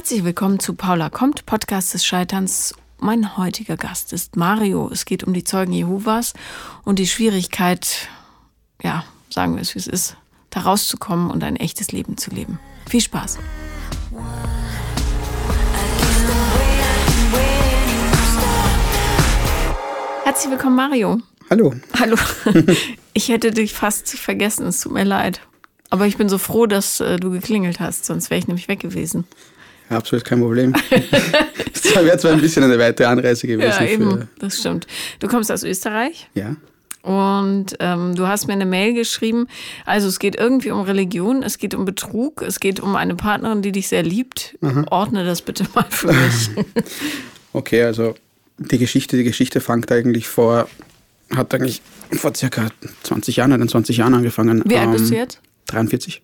Herzlich willkommen zu Paula kommt, Podcast des Scheiterns. Mein heutiger Gast ist Mario. Es geht um die Zeugen Jehovas und die Schwierigkeit, ja, sagen wir es wie es ist, da rauszukommen und ein echtes Leben zu leben. Viel Spaß. Herzlich willkommen, Mario. Hallo. Hallo. Ich hätte dich fast vergessen, es tut mir leid. Aber ich bin so froh, dass äh, du geklingelt hast, sonst wäre ich nämlich weg gewesen. Absolut kein Problem. das wäre zwar ein bisschen eine weitere Anreise gewesen. Ja, eben, das stimmt. Du kommst aus Österreich. Ja. Und ähm, du hast mir eine Mail geschrieben. Also es geht irgendwie um Religion, es geht um Betrug, es geht um eine Partnerin, die dich sehr liebt. Mhm. Ordne das bitte mal für mich. Okay, also die Geschichte, die Geschichte fängt eigentlich vor, hat eigentlich vor circa 20 Jahren, 21 Jahren angefangen. Wie alt bist du Ähm, jetzt? 43.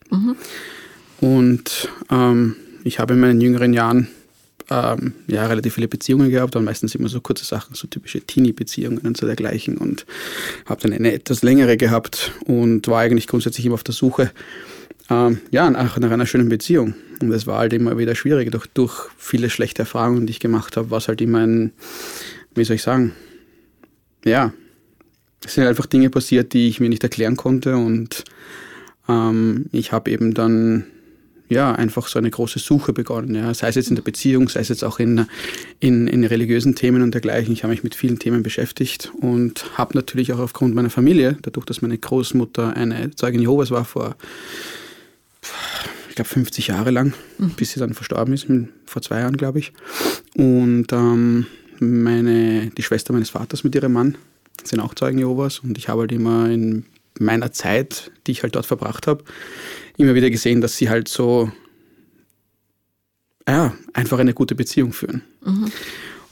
Und ähm, ich habe in meinen jüngeren Jahren ähm, ja, relativ viele Beziehungen gehabt und meistens immer so kurze Sachen, so typische Teenie-Beziehungen und so dergleichen. Und habe dann eine etwas längere gehabt und war eigentlich grundsätzlich immer auf der Suche ähm, ja, nach, nach einer schönen Beziehung. Und das war halt immer wieder schwierig. Durch, durch viele schlechte Erfahrungen, die ich gemacht habe, war es halt immer ein, wie soll ich sagen, ja, es sind einfach Dinge passiert, die ich mir nicht erklären konnte und ähm, ich habe eben dann ja einfach so eine große Suche begonnen, ja, sei es jetzt in der Beziehung, sei es jetzt auch in, in, in religiösen Themen und dergleichen. Ich habe mich mit vielen Themen beschäftigt und habe natürlich auch aufgrund meiner Familie, dadurch, dass meine Großmutter eine Zeugin Jehovas war vor, ich glaube, 50 Jahre lang, bis sie dann verstorben ist, vor zwei Jahren, glaube ich. Und ähm, meine, die Schwester meines Vaters mit ihrem Mann sind auch Zeugen Jehovas und ich habe halt immer in meiner Zeit, die ich halt dort verbracht habe, immer wieder gesehen, dass sie halt so ja, einfach eine gute Beziehung führen.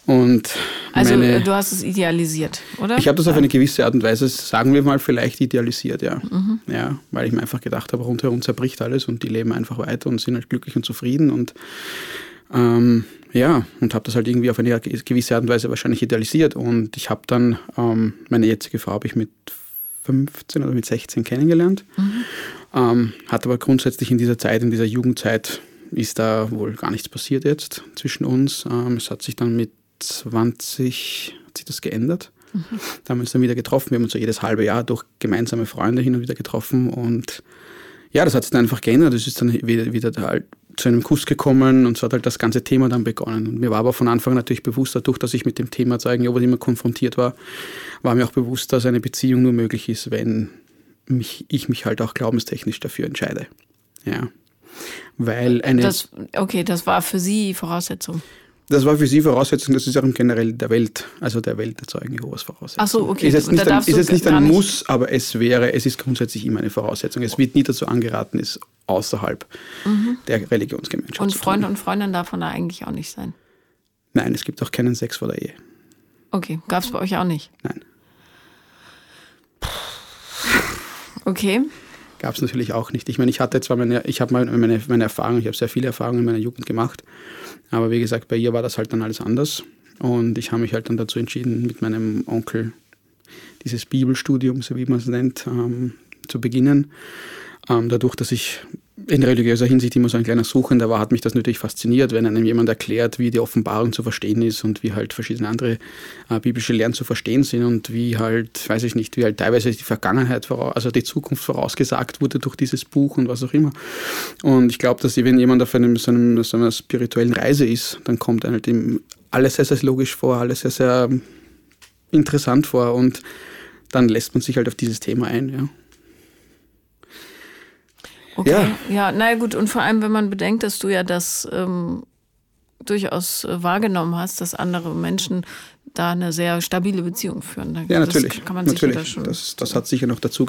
Und Also meine, äh, du hast es idealisiert, oder? ich habe das auf eine gewisse Art und Weise, sagen wir mal, vielleicht idealisiert, ja. Ja, weil ich mir einfach gedacht habe, rundherum zerbricht alles und die leben einfach weiter und sind halt glücklich und zufrieden und ähm, ja, und habe das halt irgendwie auf eine gewisse Art und Weise wahrscheinlich idealisiert. Und ich habe dann, ähm, meine jetzige Frau habe ich mit 15 oder mit 16 kennengelernt. Ähm, hat aber grundsätzlich in dieser Zeit, in dieser Jugendzeit, ist da wohl gar nichts passiert jetzt zwischen uns. Ähm, es hat sich dann mit 20 hat sich das geändert. Da haben wir uns dann wieder getroffen. Wir haben uns so jedes halbe Jahr durch gemeinsame Freunde hin und wieder getroffen. Und ja, das hat sich dann einfach geändert. Es ist dann wieder, wieder halt zu einem Kuss gekommen und so hat halt das ganze Thema dann begonnen. Und mir war aber von Anfang an natürlich bewusst, dadurch, dass ich mit dem Thema Zeugen Jehovas immer konfrontiert war, war mir auch bewusst, dass eine Beziehung nur möglich ist, wenn mich, ich mich halt auch glaubenstechnisch dafür entscheide. Ja. Weil eine. Das, okay, das war für sie Voraussetzung. Das war für Sie Voraussetzung, das ist auch im generell der Welt, also der Welt der Zeugen Jehovas Voraussetzung. Ach so, okay. Ist jetzt nicht, ein, ist jetzt nicht ein Muss, aber es wäre, es ist grundsätzlich immer eine Voraussetzung. Es wird nie dazu angeraten, es außerhalb der Religionsgemeinschaft Mhm. Und zu tun. Freunde und Freundinnen davon da eigentlich auch nicht sein. Nein, es gibt auch keinen Sex vor der Ehe. Okay, gab es bei euch auch nicht. Nein. Okay. Gab es natürlich auch nicht. Ich meine, ich hatte zwar meine, ich habe meine, meine Erfahrungen, ich habe sehr viele Erfahrungen in meiner Jugend gemacht, aber wie gesagt, bei ihr war das halt dann alles anders. Und ich habe mich halt dann dazu entschieden, mit meinem Onkel dieses Bibelstudium, so wie man es nennt, ähm, zu beginnen. Ähm, dadurch, dass ich in religiöser Hinsicht immer so ein kleiner Suchender war, hat mich das natürlich fasziniert, wenn einem jemand erklärt, wie die Offenbarung zu verstehen ist und wie halt verschiedene andere äh, biblische Lehren zu verstehen sind und wie halt, weiß ich nicht, wie halt teilweise die Vergangenheit, also die Zukunft vorausgesagt wurde durch dieses Buch und was auch immer. Und ich glaube, dass wenn jemand auf einem, so, einem, so einer spirituellen Reise ist, dann kommt einem halt alles sehr, sehr logisch vor, alles sehr, sehr interessant vor und dann lässt man sich halt auf dieses Thema ein, ja. Okay. Ja. Ja, naja gut, und vor allem, wenn man bedenkt, dass du ja das ähm, durchaus äh, wahrgenommen hast, dass andere Menschen da eine sehr stabile Beziehung führen. Da- Ja, natürlich. Das kann man natürlich. da schon. das, das hat sicher noch dazu,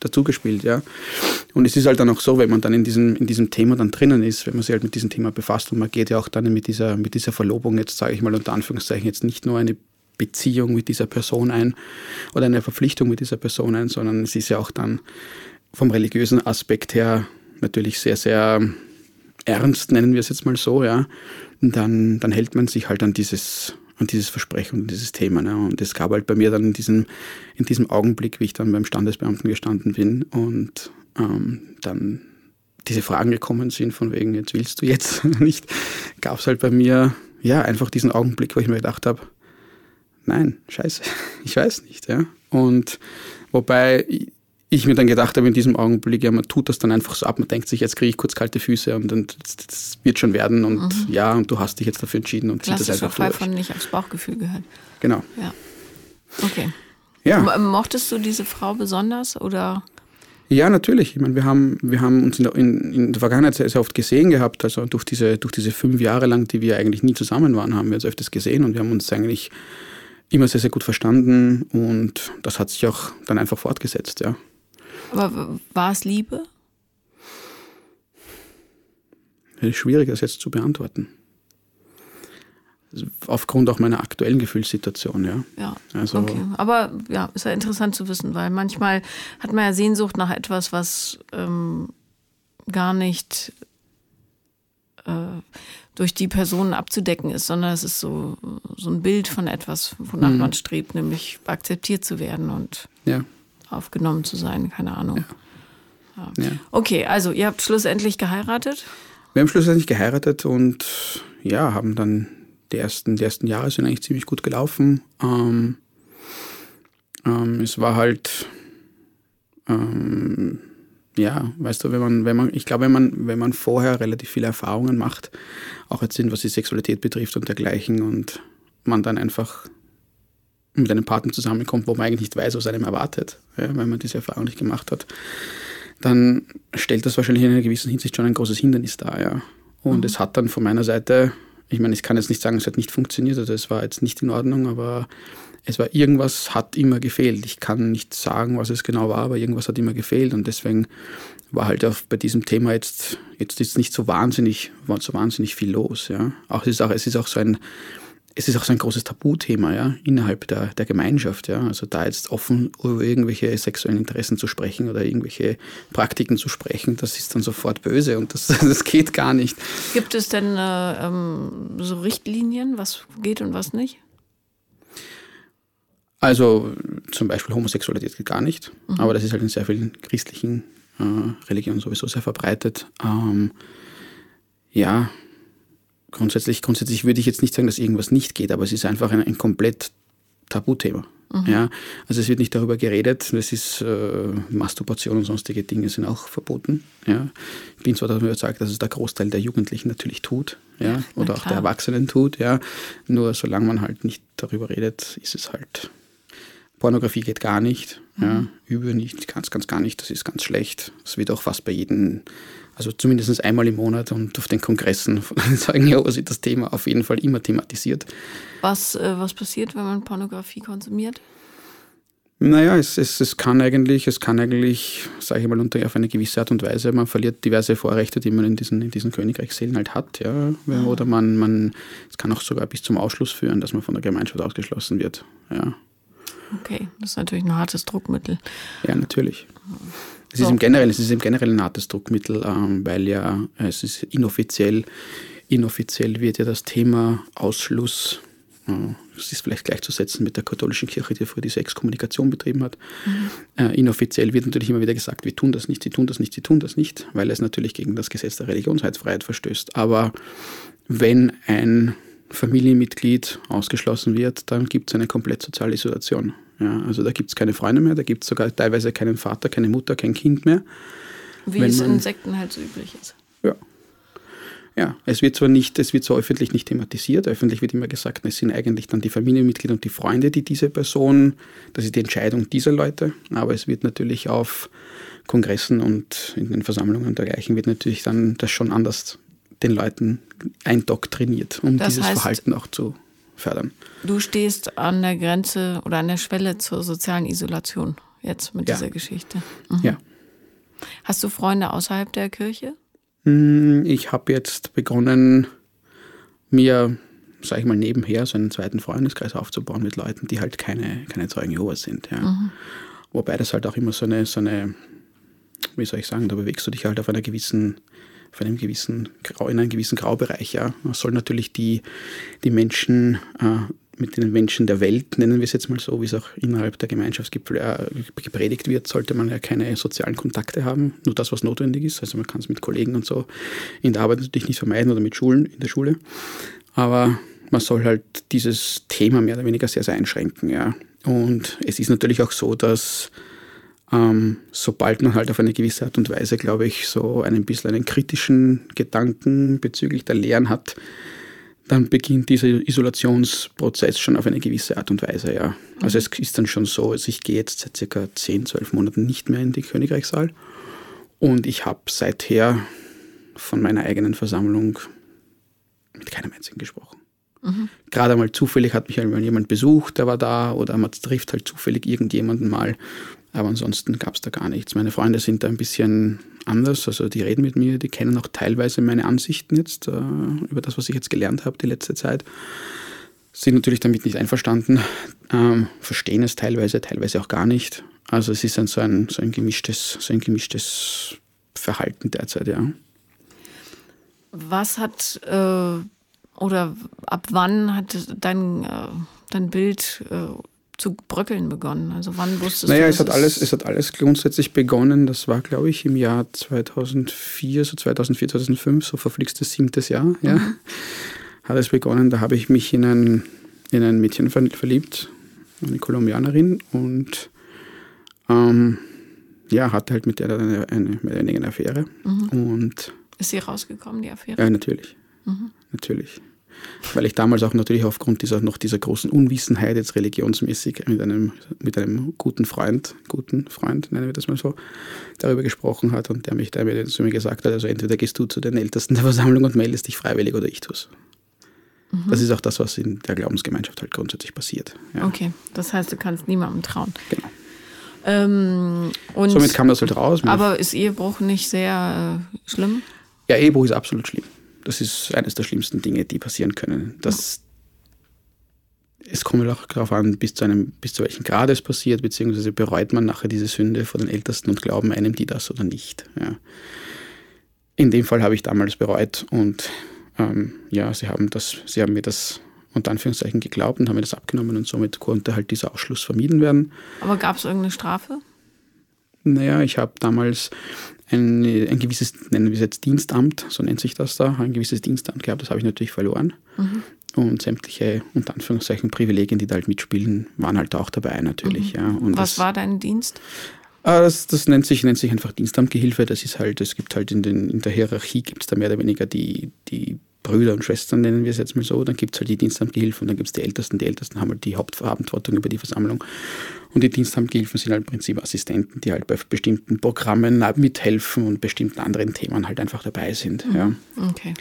dazu gespielt, ja. Und es ist halt dann auch so, wenn man dann in diesem, in diesem Thema dann drinnen ist, wenn man sich halt mit diesem Thema befasst und man geht ja auch dann mit dieser, mit dieser Verlobung, jetzt sage ich mal unter Anführungszeichen, jetzt nicht nur eine Beziehung mit dieser Person ein oder eine Verpflichtung mit dieser Person ein, sondern es ist ja auch dann vom religiösen Aspekt her natürlich sehr, sehr ernst, nennen wir es jetzt mal so, ja. Dann, dann hält man sich halt an dieses, an dieses Versprechen und dieses Thema. Ne? Und es gab halt bei mir dann in diesem, in diesem Augenblick, wie ich dann beim Standesbeamten gestanden bin und ähm, dann diese Fragen gekommen sind, von wegen, jetzt willst du jetzt nicht, gab es halt bei mir ja einfach diesen Augenblick, wo ich mir gedacht habe, nein, scheiße, ich weiß nicht. Ja? Und wobei ich mir dann gedacht habe in diesem Augenblick, ja, man tut das dann einfach so ab, man denkt sich, jetzt kriege ich kurz kalte Füße und dann das wird schon werden und mhm. ja, und du hast dich jetzt dafür entschieden und zieht das einfach Fall durch. von nicht aufs Bauchgefühl gehört. Genau. Ja. Okay. Ja. Mochtest du diese Frau besonders oder? Ja, natürlich. Ich meine, wir haben, wir haben uns in der, in, in der Vergangenheit sehr, sehr, oft gesehen gehabt. Also durch diese, durch diese fünf Jahre lang, die wir eigentlich nie zusammen waren, haben wir uns öfters gesehen und wir haben uns eigentlich immer sehr, sehr gut verstanden und das hat sich auch dann einfach fortgesetzt, ja. Aber war es Liebe? Schwierig, das jetzt zu beantworten. Aufgrund auch meiner aktuellen Gefühlssituation, ja. Ja, also, okay. Aber ja, ist ja interessant zu wissen, weil manchmal hat man ja Sehnsucht nach etwas, was ähm, gar nicht äh, durch die Personen abzudecken ist, sondern es ist so, so ein Bild von etwas, wonach mhm. man strebt, nämlich akzeptiert zu werden und ja. Aufgenommen zu sein, keine Ahnung. Ja. Ja. Okay, also ihr habt schlussendlich geheiratet? Wir haben schlussendlich geheiratet und ja, haben dann die ersten, die ersten Jahre sind eigentlich ziemlich gut gelaufen. Ähm, ähm, es war halt, ähm, ja, weißt du, wenn man, wenn man, ich glaube, wenn man, wenn man vorher relativ viele Erfahrungen macht, auch jetzt sind, was die Sexualität betrifft und dergleichen, und man dann einfach mit einem Partner zusammenkommt, wo man eigentlich nicht weiß, was einem erwartet, ja, weil man diese Erfahrung nicht gemacht hat, dann stellt das wahrscheinlich in einer gewissen Hinsicht schon ein großes Hindernis dar, ja. Und mhm. es hat dann von meiner Seite ich meine, ich kann jetzt nicht sagen, es hat nicht funktioniert, also es war jetzt nicht in Ordnung, aber es war irgendwas hat immer gefehlt. Ich kann nicht sagen, was es genau war, aber irgendwas hat immer gefehlt und deswegen war halt auch bei diesem Thema jetzt jetzt ist nicht so wahnsinnig war so wahnsinnig viel los, ja. Auch es ist auch es ist auch so ein es ist auch so ein großes Tabuthema ja, innerhalb der, der Gemeinschaft. Ja. Also da jetzt offen über irgendwelche sexuellen Interessen zu sprechen oder irgendwelche Praktiken zu sprechen, das ist dann sofort böse und das, das geht gar nicht. Gibt es denn äh, ähm, so Richtlinien, was geht und was nicht? Also zum Beispiel Homosexualität geht gar nicht, mhm. aber das ist halt in sehr vielen christlichen äh, Religionen sowieso sehr verbreitet. Ähm, ja, grundsätzlich, grundsätzlich würde ich jetzt nicht sagen, dass irgendwas nicht geht, aber es ist einfach ein, ein komplett Tabuthema. Mhm. Ja, also es wird nicht darüber geredet, es ist äh, Masturbation und sonstige Dinge sind auch verboten. Ja. Ich bin zwar darüber überzeugt, dass es der Großteil der Jugendlichen natürlich tut, ja, ja oder auch der Erwachsenen tut, ja. Nur solange man halt nicht darüber redet, ist es halt. Pornografie geht gar nicht, mhm. ja, über nicht, ganz, ganz gar nicht, das ist ganz schlecht. Es wird auch fast bei jedem also zumindest einmal im Monat und auf den Kongressen von Zeugen Jehovas wird das Thema auf jeden Fall immer thematisiert. Was, äh, was passiert, wenn man Pornografie konsumiert? Naja, es, es, es kann eigentlich, es kann eigentlich, sage ich mal, unter auf eine gewisse Art und Weise, man verliert diverse Vorrechte, die man in diesen, in diesen Königreichsseelen halt hat, ja. Mhm. Oder man, man, es kann auch sogar bis zum Ausschluss führen, dass man von der Gemeinschaft ausgeschlossen wird. Ja. Okay, das ist natürlich ein hartes Druckmittel. Ja, natürlich. Es ist, im Generellen, es ist im Generellen ein hartes Druckmittel, ähm, weil ja es ist inoffiziell, inoffiziell wird ja das Thema Ausschluss, äh, es ist vielleicht gleichzusetzen mit der katholischen Kirche, die früher diese Exkommunikation betrieben hat. Mhm. Äh, inoffiziell wird natürlich immer wieder gesagt, wir tun das nicht, sie tun das nicht, sie tun das nicht, weil es natürlich gegen das Gesetz der Religionsheitsfreiheit verstößt. Aber wenn ein Familienmitglied ausgeschlossen wird, dann gibt es eine komplett soziale Isolation. Ja, also da gibt es keine Freunde mehr, da gibt es sogar teilweise keinen Vater, keine Mutter, kein Kind mehr. Wie es in Sekten halt so üblich ist. Ja. Ja, es wird zwar nicht, es wird so öffentlich nicht thematisiert. Öffentlich wird immer gesagt, es sind eigentlich dann die Familienmitglieder und die Freunde, die diese Person, das ist die Entscheidung dieser Leute. Aber es wird natürlich auf Kongressen und in den Versammlungen und dergleichen wird natürlich dann das schon anders den Leuten eindoktriniert, um das dieses heißt, Verhalten auch zu fördern. Du stehst an der Grenze oder an der Schwelle zur sozialen Isolation jetzt mit ja. dieser Geschichte. Mhm. Ja. Hast du Freunde außerhalb der Kirche? Hm, ich habe jetzt begonnen, mir, sag ich mal, nebenher so einen zweiten Freundeskreis aufzubauen mit Leuten, die halt keine, keine Zeugen Jehovas sind. Ja. Mhm. Wobei das halt auch immer so eine, so eine, wie soll ich sagen, da bewegst du dich halt auf einer gewissen auf einem gewissen in einem gewissen Graubereich. Ja. Man soll natürlich die, die Menschen äh, mit den Menschen der Welt, nennen wir es jetzt mal so, wie es auch innerhalb der Gemeinschaft äh, gepredigt wird, sollte man ja keine sozialen Kontakte haben, nur das, was notwendig ist. Also man kann es mit Kollegen und so in der Arbeit natürlich nicht vermeiden oder mit Schulen in der Schule. Aber man soll halt dieses Thema mehr oder weniger sehr, sehr einschränken. Ja. Und es ist natürlich auch so, dass ähm, sobald man halt auf eine gewisse Art und Weise, glaube ich, so einen bisschen einen kritischen Gedanken bezüglich der Lehren hat, dann beginnt dieser Isolationsprozess schon auf eine gewisse Art und Weise, ja. Also es ist dann schon so, also ich gehe jetzt seit circa 10, 12 Monaten nicht mehr in die Königreichssaal und ich habe seither von meiner eigenen Versammlung mit keinem einzigen gesprochen. Mhm. Gerade einmal zufällig hat mich einmal jemand besucht, der war da, oder man trifft halt zufällig irgendjemanden mal. Aber ansonsten gab es da gar nichts. Meine Freunde sind da ein bisschen anders, also die reden mit mir, die kennen auch teilweise meine Ansichten jetzt äh, über das, was ich jetzt gelernt habe die letzte Zeit. Sind natürlich damit nicht einverstanden, ähm, verstehen es teilweise, teilweise auch gar nicht. Also es ist ein, so, ein, so, ein gemischtes, so ein gemischtes Verhalten derzeit, ja. Was hat äh, oder ab wann hat dein, äh, dein Bild äh, zu bröckeln begonnen? Also wann wusstest naja, du? Naja, es hat alles, es hat alles grundsätzlich begonnen. Das war, glaube ich, im Jahr 2004, so 2004, 2005, so verflixtes siebtes Jahr. Ja, mhm. hat es begonnen. Da habe ich mich in ein, in ein Mädchen verliebt, eine Kolumbianerin und ähm, ja, hatte halt mit der eine, eine, eine, eine Affäre. Mhm. Und ist sie rausgekommen, die Affäre? Ja, natürlich. Mhm. Natürlich weil ich damals auch natürlich aufgrund dieser noch dieser großen Unwissenheit jetzt religionsmäßig mit einem, mit einem guten Freund, guten Freund, nennen wir das mal so, darüber gesprochen hat und der mich da zu mir gesagt hat, also entweder gehst du zu den Ältesten der Versammlung und meldest dich freiwillig oder ich tue es. Mhm. Das ist auch das, was in der Glaubensgemeinschaft halt grundsätzlich passiert. Ja. Okay, das heißt, du kannst niemandem trauen. Genau. Ähm, Somit kam das halt raus. Aber ist Ehebruch nicht sehr äh, schlimm? Ja, Ehebruch ist absolut schlimm. Das ist eines der schlimmsten Dinge, die passieren können. Das, es kommt auch darauf an, bis zu, einem, bis zu welchem Grad es passiert, beziehungsweise bereut man nachher diese Sünde vor den Ältesten und glauben einem die das oder nicht. Ja. In dem Fall habe ich damals bereut und ähm, ja, sie haben, das, sie haben mir das unter Anführungszeichen geglaubt und haben mir das abgenommen und somit konnte halt dieser Ausschluss vermieden werden. Aber gab es irgendeine Strafe? Naja, ich habe damals ein, ein gewisses, nennen wir es jetzt Dienstamt, so nennt sich das da, ein gewisses Dienstamt gehabt, das habe ich natürlich verloren. Mhm. Und sämtliche, unter Anführungszeichen, Privilegien, die da halt mitspielen, waren halt auch dabei natürlich. Mhm. Ja. Und Was das, war dein Dienst? Ah, das, das nennt, sich, nennt sich einfach Dienstamtgehilfe. Das ist halt, es gibt halt in, den, in der Hierarchie gibt es da mehr oder weniger die, die Brüder und Schwestern, nennen wir es jetzt mal so. Dann gibt es halt die Dienstamtgehilfen und dann gibt es die Ältesten. Die Ältesten haben halt die Hauptverantwortung über die Versammlung. Und die Dienstamtgehilfen sind halt im Prinzip Assistenten, die halt bei bestimmten Programmen mithelfen und bestimmten anderen Themen halt einfach dabei sind. Mhm. Ja. Okay.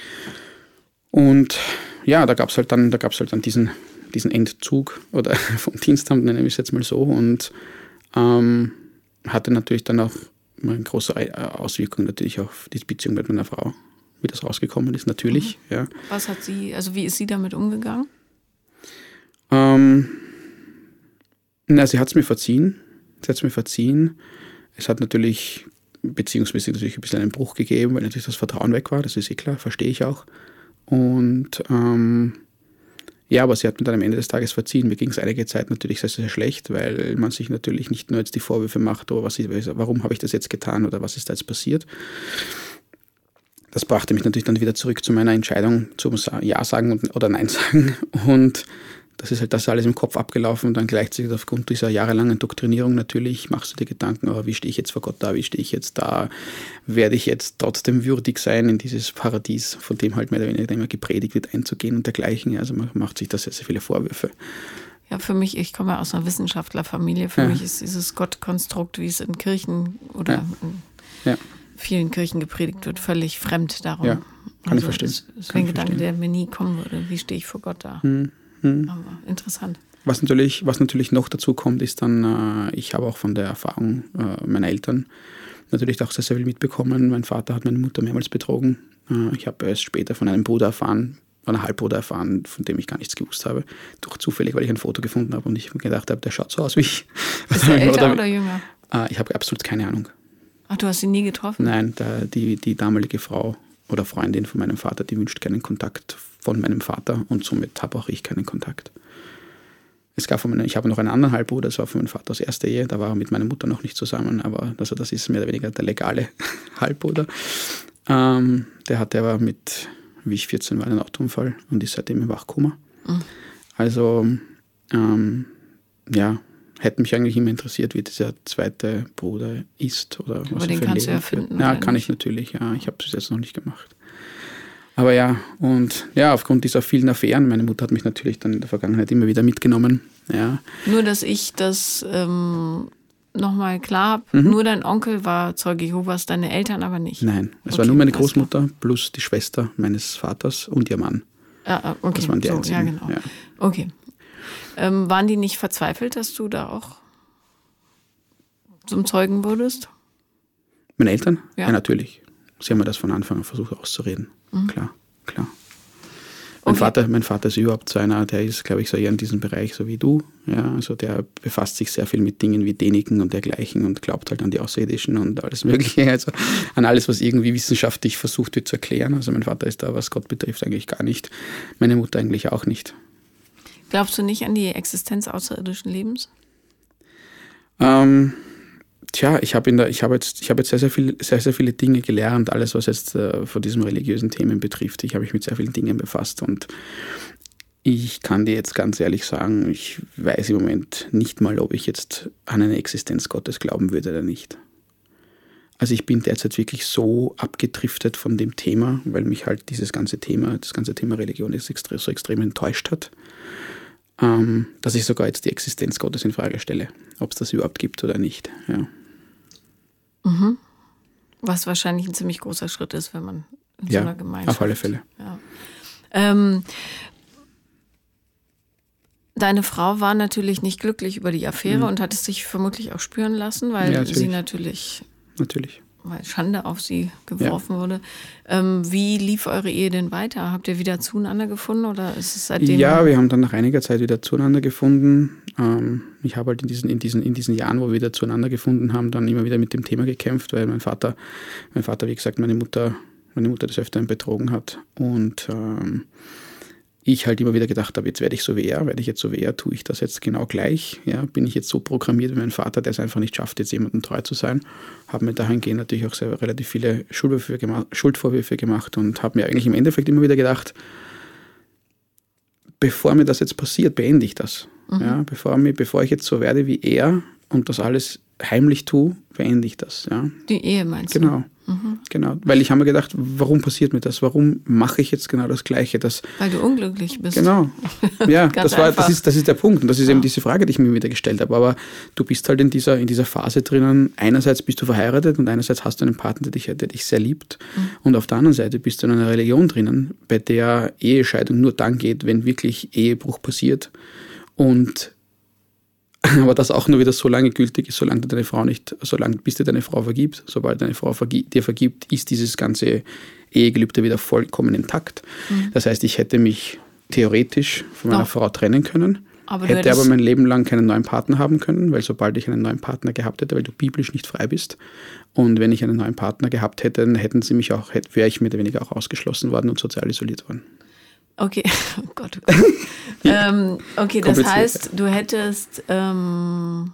Und ja, da gab es halt dann, da gab es halt dann diesen, diesen Entzug oder vom Dienstamt, nennen wir es jetzt mal so. Und ähm, hatte natürlich dann auch eine große Auswirkung natürlich auf die Beziehung mit meiner Frau wie das rausgekommen ist, natürlich. Mhm. Ja. Was hat sie, also wie ist sie damit umgegangen? Ähm, na, sie hat es mir verziehen. Sie hat es mir verziehen. Es hat natürlich beziehungsweise natürlich ein bisschen einen Bruch gegeben, weil natürlich das Vertrauen weg war, das ist eh klar, verstehe ich auch. Und ähm, ja, aber sie hat mir dann am Ende des Tages verziehen. Mir ging es einige Zeit natürlich sehr, sehr schlecht, weil man sich natürlich nicht nur jetzt die Vorwürfe macht, oh, was ist, warum habe ich das jetzt getan oder was ist da jetzt passiert, das brachte mich natürlich dann wieder zurück zu meiner Entscheidung zum Ja sagen oder Nein sagen. Und das ist halt das alles im Kopf abgelaufen und dann gleichzeitig aufgrund dieser jahrelangen Doktrinierung natürlich machst du dir Gedanken, oh, wie stehe ich jetzt vor Gott da, wie stehe ich jetzt da, werde ich jetzt trotzdem würdig sein, in dieses Paradies, von dem halt mehr oder weniger immer gepredigt wird, einzugehen und dergleichen. Also man macht sich da sehr, sehr viele Vorwürfe. Ja, für mich, ich komme aus einer Wissenschaftlerfamilie, für ja. mich ist dieses Gottkonstrukt, wie es in Kirchen oder ja. In, ja vielen Kirchen gepredigt wird, völlig fremd darum. Ja, kann also, ich verstehen. Das ist ein Gedanke, der mir nie kommen würde. Wie stehe ich vor Gott da? Hm, hm. Aber interessant. Was natürlich, was natürlich noch dazu kommt, ist dann, äh, ich habe auch von der Erfahrung äh, meiner Eltern natürlich auch sehr, sehr viel mitbekommen. Mein Vater hat meine Mutter mehrmals betrogen. Äh, ich habe erst später von einem Bruder erfahren, von einem Halbbruder erfahren, von dem ich gar nichts gewusst habe. Durch zufällig, weil ich ein Foto gefunden habe und ich gedacht habe, der schaut so aus wie ich. Ist er älter oder, oder jünger? Äh, ich habe absolut keine Ahnung. Ach, du hast sie nie getroffen? Nein, der, die, die damalige Frau oder Freundin von meinem Vater, die wünscht keinen Kontakt von meinem Vater und somit habe auch ich keinen Kontakt. Es gab von meinem, ich habe noch einen anderen Halbbruder, das war von meinem Vater aus erster Ehe, da war er mit meiner Mutter noch nicht zusammen, aber also das ist mehr oder weniger der legale Halbbruder. Ähm, der hatte aber mit, wie ich 14 war, einen Autounfall und ist seitdem im Wachkoma. Mhm. Also, ähm, ja, hätte mich eigentlich immer interessiert, wie dieser zweite Bruder ist oder was Aber den kannst Leben du erfinden. Ja, kann ich natürlich, ja. Ich habe es jetzt noch nicht gemacht. Aber ja, und ja, aufgrund dieser vielen Affären, meine Mutter hat mich natürlich dann in der Vergangenheit immer wieder mitgenommen. Ja. Nur, dass ich das ähm, nochmal klar habe, mhm. nur dein Onkel war Zeuge Jehovas, deine Eltern aber nicht. Nein, es okay, war nur meine Großmutter plus die Schwester meines Vaters und ihr Mann. Ah, ah okay. Das waren die so, einzigen. Ja, genau. Ja. Okay. Ähm, waren die nicht verzweifelt, dass du da auch zum Zeugen wurdest? Meine Eltern? Ja, ja natürlich. Sie haben mir das von Anfang an versucht auszureden. Mhm. Klar, klar. Mein, okay. Vater, mein Vater ist überhaupt so einer, der ist, glaube ich, so eher in diesem Bereich, so wie du. Ja, also der befasst sich sehr viel mit Dingen wie Deniken und dergleichen und glaubt halt an die Außerirdischen und alles Mögliche. Also an alles, was irgendwie wissenschaftlich versucht wird zu erklären. Also mein Vater ist da, was Gott betrifft, eigentlich gar nicht. Meine Mutter eigentlich auch nicht. Glaubst du nicht an die Existenz außerirdischen Lebens? Ähm, tja, ich habe hab jetzt, ich hab jetzt sehr, sehr, viel, sehr, sehr viele Dinge gelernt, alles, was jetzt äh, von diesen religiösen Themen betrifft. Ich habe mich mit sehr vielen Dingen befasst und ich kann dir jetzt ganz ehrlich sagen, ich weiß im Moment nicht mal, ob ich jetzt an eine Existenz Gottes glauben würde oder nicht. Also ich bin derzeit wirklich so abgedriftet von dem Thema, weil mich halt dieses ganze Thema, das ganze Thema Religion ist extrem, so extrem enttäuscht hat ähm, dass ich sogar jetzt die Existenz Gottes in Frage stelle, ob es das überhaupt gibt oder nicht. Ja. Mhm. Was wahrscheinlich ein ziemlich großer Schritt ist, wenn man in ja, so einer Gemeinschaft. Auf alle Fälle. Ja. Ähm, deine Frau war natürlich nicht glücklich über die Affäre mhm. und hat es sich vermutlich auch spüren lassen, weil ja, natürlich. sie natürlich. Natürlich weil Schande auf sie geworfen ja. wurde. Ähm, wie lief eure Ehe denn weiter? Habt ihr wieder zueinander gefunden oder ist es seitdem? Ja, wir haben dann nach einiger Zeit wieder zueinander gefunden. Ähm, ich habe halt in diesen, in, diesen, in diesen Jahren, wo wir wieder zueinander gefunden haben, dann immer wieder mit dem Thema gekämpft, weil mein Vater, mein Vater, wie gesagt, meine Mutter, meine Mutter des Öfteren betrogen hat. Und ähm, ich halt immer wieder gedacht habe, jetzt werde ich so wie er, werde ich jetzt so wie er, tue ich das jetzt genau gleich. Ja, bin ich jetzt so programmiert wie mein Vater, der es einfach nicht schafft, jetzt jemandem treu zu sein. Habe mir dahingehend natürlich auch sehr, relativ viele Schuldvorwürfe gemacht, Schuldvorwürfe gemacht und habe mir eigentlich im Endeffekt immer wieder gedacht, bevor mir das jetzt passiert, beende ich das. Mhm. Ja, bevor, mir, bevor ich jetzt so werde wie er und das alles heimlich tue, beende ich das. Ja. Die Ehe meinst du? Genau. Mhm. Genau, weil ich habe mir gedacht, warum passiert mir das? Warum mache ich jetzt genau das Gleiche? Das, weil du unglücklich bist. Genau. Ja, das, war, das, ist, das ist der Punkt. Und das ist ja. eben diese Frage, die ich mir wieder gestellt habe. Aber du bist halt in dieser, in dieser Phase drinnen, einerseits bist du verheiratet und einerseits hast du einen Partner, der dich, der dich sehr liebt. Mhm. Und auf der anderen Seite bist du in einer Religion drinnen, bei der Ehescheidung nur dann geht, wenn wirklich Ehebruch passiert. Und aber das auch nur wieder so lange gültig ist, solange du deine Frau nicht, solange bis dir deine Frau vergibt. Sobald deine Frau vergi dir vergibt, ist dieses ganze Ehegelübde wieder vollkommen intakt. Mhm. Das heißt, ich hätte mich theoretisch von meiner Doch. Frau trennen können, aber hätte aber mein Leben lang keinen neuen Partner haben können, weil sobald ich einen neuen Partner gehabt hätte, weil du biblisch nicht frei bist, und wenn ich einen neuen Partner gehabt hätte, dann hätten sie mich auch, wäre ich mehr oder weniger auch ausgeschlossen worden und sozial isoliert worden. Okay, oh Gott. Oh Gott. ähm, okay, das heißt, du hättest ähm,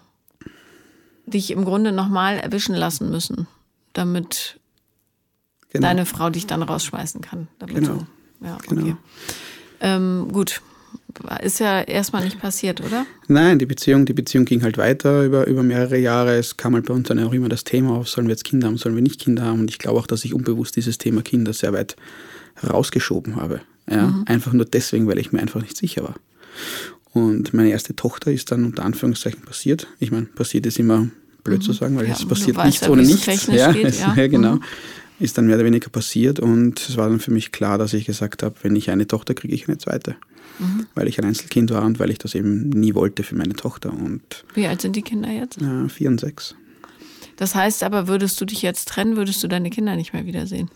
dich im Grunde nochmal erwischen lassen müssen, damit genau. deine Frau dich dann rausschmeißen kann. genau. Du, ja, okay. Genau. Ähm, gut. Ist ja erstmal nicht passiert, oder? Nein, die Beziehung, die Beziehung ging halt weiter über, über mehrere Jahre. Es kam halt bei uns dann auch immer das Thema auf, sollen wir jetzt Kinder haben, sollen wir nicht Kinder haben. Und ich glaube auch, dass ich unbewusst dieses Thema Kinder sehr weit rausgeschoben habe. Ja? Mhm. Einfach nur deswegen, weil ich mir einfach nicht sicher war. Und meine erste Tochter ist dann unter Anführungszeichen passiert. Ich meine, passiert ist immer blöd mhm. zu sagen, weil ja, es passiert nichts ohne nichts. Ja, geht, ja. ja, genau. Mhm. Ist dann mehr oder weniger passiert und es war dann für mich klar, dass ich gesagt habe, wenn ich eine Tochter kriege, ich eine zweite. Mhm. Weil ich ein Einzelkind war und weil ich das eben nie wollte für meine Tochter. Und Wie alt sind die Kinder jetzt? Äh, vier und sechs. Das heißt aber, würdest du dich jetzt trennen, würdest du deine Kinder nicht mehr wiedersehen?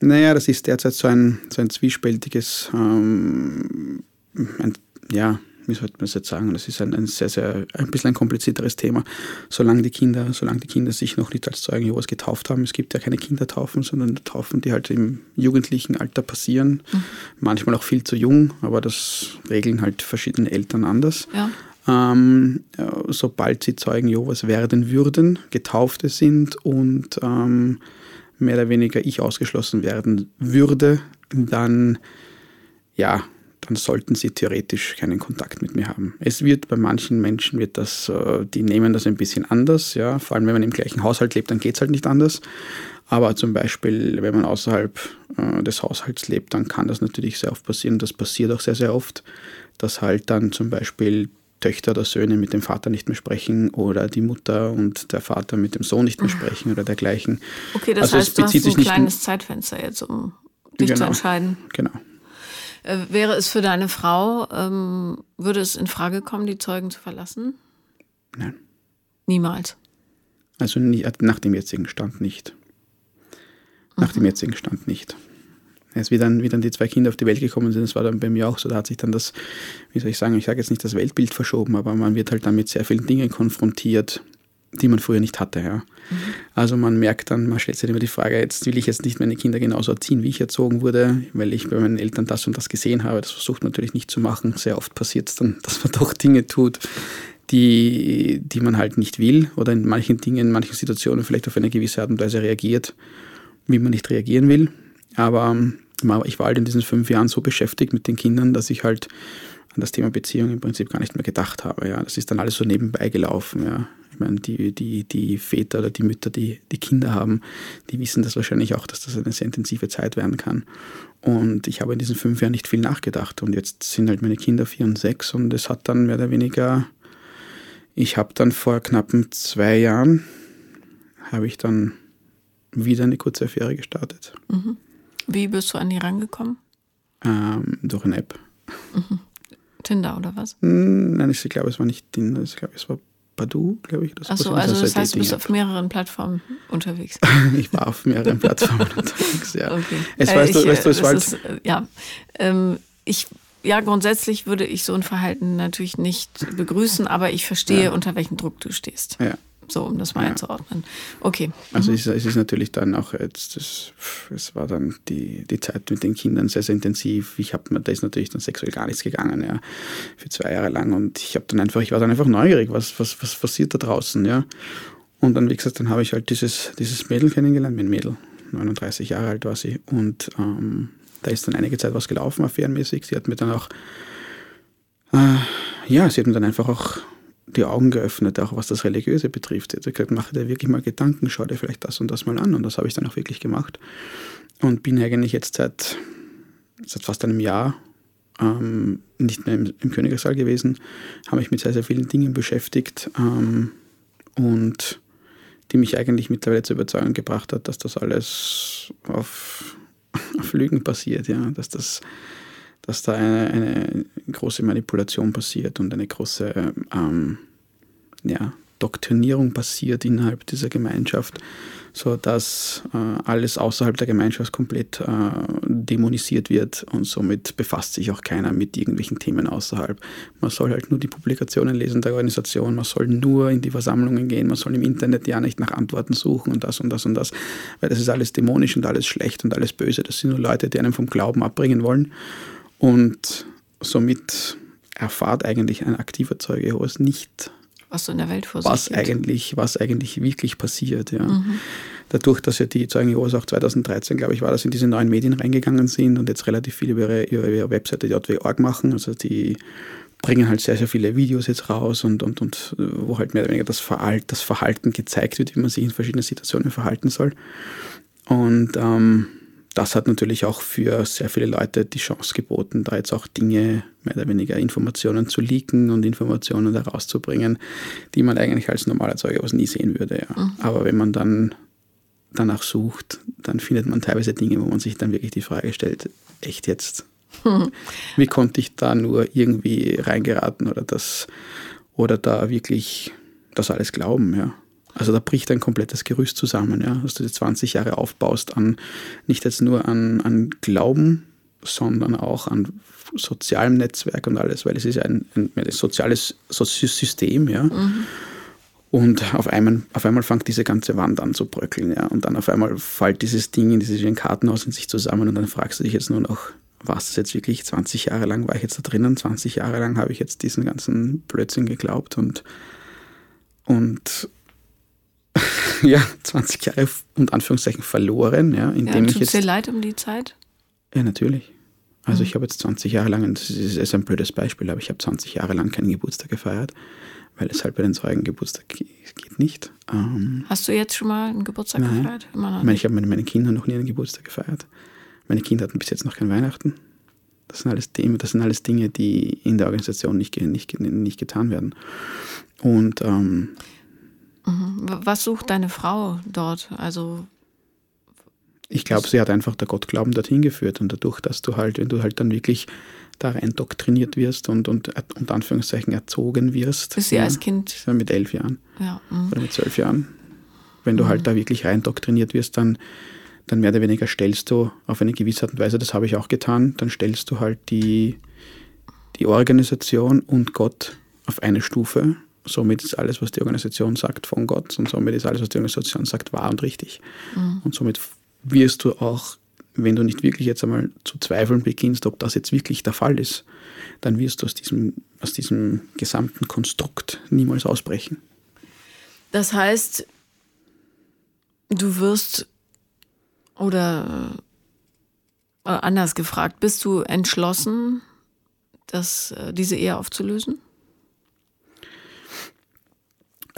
Naja, das ist derzeit so ein, so ein zwiespältiges, ähm, ein, ja, wie sollte man das jetzt sagen? Das ist ein, ein, sehr, sehr, ein bisschen ein komplizierteres Thema. Solange die Kinder, solange die Kinder sich noch nicht als Zeugen Jehovas getauft haben, es gibt ja keine Kindertaufen, sondern Taufen, die halt im jugendlichen Alter passieren. Mhm. Manchmal auch viel zu jung, aber das regeln halt verschiedene Eltern anders. Ja. ähm, sobald sie Zeugen Jehovas werden würden, Getaufte sind und ähm, mehr oder weniger ich ausgeschlossen werden würde, dann ja, dann sollten sie theoretisch keinen Kontakt mit mir haben. Es wird bei manchen Menschen wird das, äh, die nehmen das ein bisschen anders, ja. Vor allem wenn man im gleichen Haushalt lebt, dann geht es halt nicht anders. Aber zum Beispiel, wenn man außerhalb äh, des Haushalts lebt, dann kann das natürlich sehr oft passieren. Das passiert auch sehr, sehr oft, dass halt dann zum Beispiel Töchter oder Söhne mit dem Vater nicht mehr sprechen oder die Mutter und der Vater mit dem Sohn nicht mehr sprechen oder dergleichen. Okay, das also heißt, du hast ein kleines Zeitfenster jetzt, um dich genau, zu entscheiden. Genau. Äh, wäre es für deine Frau, ähm, würde es in Frage kommen, die Zeugen zu verlassen? Nein. Niemals. Also nie, nach dem jetzigen Stand nicht. Nach mhm. dem jetzigen Stand nicht. Als wie dann, wie dann die zwei Kinder auf die Welt gekommen sind, das war dann bei mir auch so, da hat sich dann das, wie soll ich sagen, ich sage jetzt nicht das Weltbild verschoben, aber man wird halt dann mit sehr vielen Dingen konfrontiert, die man früher nicht hatte. Ja. Mhm. Also man merkt dann, man stellt sich immer die Frage, jetzt will ich jetzt nicht meine Kinder genauso erziehen, wie ich erzogen wurde, weil ich bei meinen Eltern das und das gesehen habe. Das versucht man natürlich nicht zu machen. Sehr oft passiert es dann, dass man doch Dinge tut, die, die man halt nicht will oder in manchen Dingen, in manchen Situationen vielleicht auf eine gewisse Art und Weise reagiert, wie man nicht reagieren will. Aber ich war halt in diesen fünf Jahren so beschäftigt mit den Kindern, dass ich halt an das Thema Beziehung im Prinzip gar nicht mehr gedacht habe. Ja. Das ist dann alles so nebenbei gelaufen. Ja. Ich meine, die, die, die Väter oder die Mütter, die, die Kinder haben, die wissen das wahrscheinlich auch, dass das eine sehr intensive Zeit werden kann. Und ich habe in diesen fünf Jahren nicht viel nachgedacht. Und jetzt sind halt meine Kinder vier und sechs und es hat dann mehr oder weniger, ich habe dann vor knappen zwei Jahren, habe ich dann wieder eine kurze Affäre gestartet. Mhm. Wie bist du an die rangekommen? Ähm, durch eine App. Mhm. Tinder oder was? Hm, nein, ich glaube, es war nicht Tinder, ich glaube, es war Badu, glaube ich. Achso, also das heißt, du bist auf mehreren Plattformen unterwegs. ich war auf mehreren Plattformen unterwegs, ja. Okay. Es, äh, weißt, ich, du, weißt du, es war ist, äh, ja, ähm, ich, ja, grundsätzlich würde ich so ein Verhalten natürlich nicht begrüßen, aber ich verstehe, ja. unter welchem Druck du stehst. Ja. So, um das mal ja. einzuordnen. Okay. Also mhm. es, es, ist natürlich dann auch jetzt, das, es war dann die, die Zeit mit den Kindern sehr, sehr intensiv. Ich habe da ist natürlich dann sexuell gar nichts gegangen, ja, für zwei Jahre lang. Und ich habe dann einfach, ich war dann einfach neugierig, was, was, was passiert da draußen, ja. Und dann, wie gesagt, dann habe ich halt dieses, dieses Mädel kennengelernt, mein Mädel, 39 Jahre alt war sie. Und ähm, da ist dann einige Zeit was gelaufen, affärenmäßig. Sie hat mir dann auch, äh, ja, sie hat mir dann einfach auch die Augen geöffnet, auch was das Religiöse betrifft. Er hat gesagt, mach dir wirklich mal Gedanken, schau dir vielleicht das und das mal an. Und das habe ich dann auch wirklich gemacht. Und bin eigentlich jetzt seit, seit fast einem Jahr ähm, nicht mehr im, im Königssaal gewesen, habe mich mit sehr, sehr vielen Dingen beschäftigt ähm, und die mich eigentlich mittlerweile zur Überzeugung gebracht hat, dass das alles auf, auf Lügen passiert, ja, dass das dass da eine, eine große Manipulation passiert und eine große ähm, ja, Doktrinierung passiert innerhalb dieser Gemeinschaft, sodass äh, alles außerhalb der Gemeinschaft komplett äh, dämonisiert wird und somit befasst sich auch keiner mit irgendwelchen Themen außerhalb. Man soll halt nur die Publikationen lesen der Organisation, man soll nur in die Versammlungen gehen, man soll im Internet ja nicht nach Antworten suchen und das und das und das, weil das ist alles dämonisch und alles schlecht und alles böse. Das sind nur Leute, die einen vom Glauben abbringen wollen. Und somit erfahrt eigentlich ein aktiver Zeuge Jehovas nicht, was so in der Welt vor was geht. eigentlich, was eigentlich wirklich passiert. Ja. Mhm. Dadurch, dass ja die Zeugen Jehovas auch 2013, glaube ich, war, dass in diese neuen Medien reingegangen sind und jetzt relativ viel über ihre, ihre, ihre Webseite jw.org machen. Also die bringen halt sehr, sehr viele Videos jetzt raus und, und, und wo halt mehr oder weniger das, Verhalt, das Verhalten gezeigt wird, wie man sich in verschiedenen Situationen verhalten soll. Und ähm, das hat natürlich auch für sehr viele Leute die Chance geboten, da jetzt auch Dinge, mehr oder weniger Informationen zu leaken und Informationen herauszubringen, die man eigentlich als normaler Zeuge was nie sehen würde. Ja. Mhm. Aber wenn man dann danach sucht, dann findet man teilweise Dinge, wo man sich dann wirklich die Frage stellt, echt jetzt? Mhm. Wie konnte ich da nur irgendwie reingeraten oder das oder da wirklich das alles glauben, ja? Also da bricht ein komplettes Gerüst zusammen, ja, dass du dir 20 Jahre aufbaust an nicht jetzt nur an, an Glauben, sondern auch an sozialem Netzwerk und alles, weil es ist ein, ein, ein soziales System, ja. Mhm. Und auf einmal, auf einmal fängt diese ganze Wand an zu bröckeln, ja. Und dann auf einmal fällt dieses Ding in dieses Kartenhaus in sich zusammen und dann fragst du dich jetzt nur noch, war es jetzt wirklich 20 Jahre lang, war ich jetzt da drinnen, 20 Jahre lang habe ich jetzt diesen ganzen Blödsinn geglaubt und, und ja, 20 Jahre und Anführungszeichen verloren. Ja, indem ja, ich jetzt, dir leid um die Zeit? Ja, natürlich. Also mhm. ich habe jetzt 20 Jahre lang, das ist, ist ein blödes Beispiel, aber ich habe 20 Jahre lang keinen Geburtstag gefeiert, weil es halt bei den Zeugen Geburtstag geht nicht. Ähm, Hast du jetzt schon mal einen Geburtstag nein. gefeiert? Immer noch ich meine, ich habe meine, meine Kinder noch nie einen Geburtstag gefeiert. Meine Kinder hatten bis jetzt noch kein Weihnachten. Das sind alles Dinge, das sind alles Dinge die in der Organisation nicht, nicht, nicht getan werden. Und ähm. Was sucht deine Frau dort? Also ich glaube, sie hat einfach der Gottglauben dorthin geführt und dadurch, dass du halt, wenn du halt dann wirklich da rein doktriniert wirst und, und unter Anführungszeichen erzogen wirst. Ist sie ja, als Kind? Mit elf Jahren. Ja. Mhm. Oder mit zwölf Jahren. Wenn du mhm. halt da wirklich rein doktriniert wirst, dann dann mehr oder weniger stellst du auf eine gewisse Art und Weise, das habe ich auch getan, dann stellst du halt die, die Organisation und Gott auf eine Stufe. Somit ist alles, was die Organisation sagt, von Gott und somit ist alles, was die Organisation sagt, wahr und richtig. Mhm. Und somit wirst du auch, wenn du nicht wirklich jetzt einmal zu zweifeln beginnst, ob das jetzt wirklich der Fall ist, dann wirst du aus diesem, aus diesem gesamten Konstrukt niemals ausbrechen. Das heißt, du wirst oder äh, anders gefragt, bist du entschlossen, das, äh, diese Ehe aufzulösen?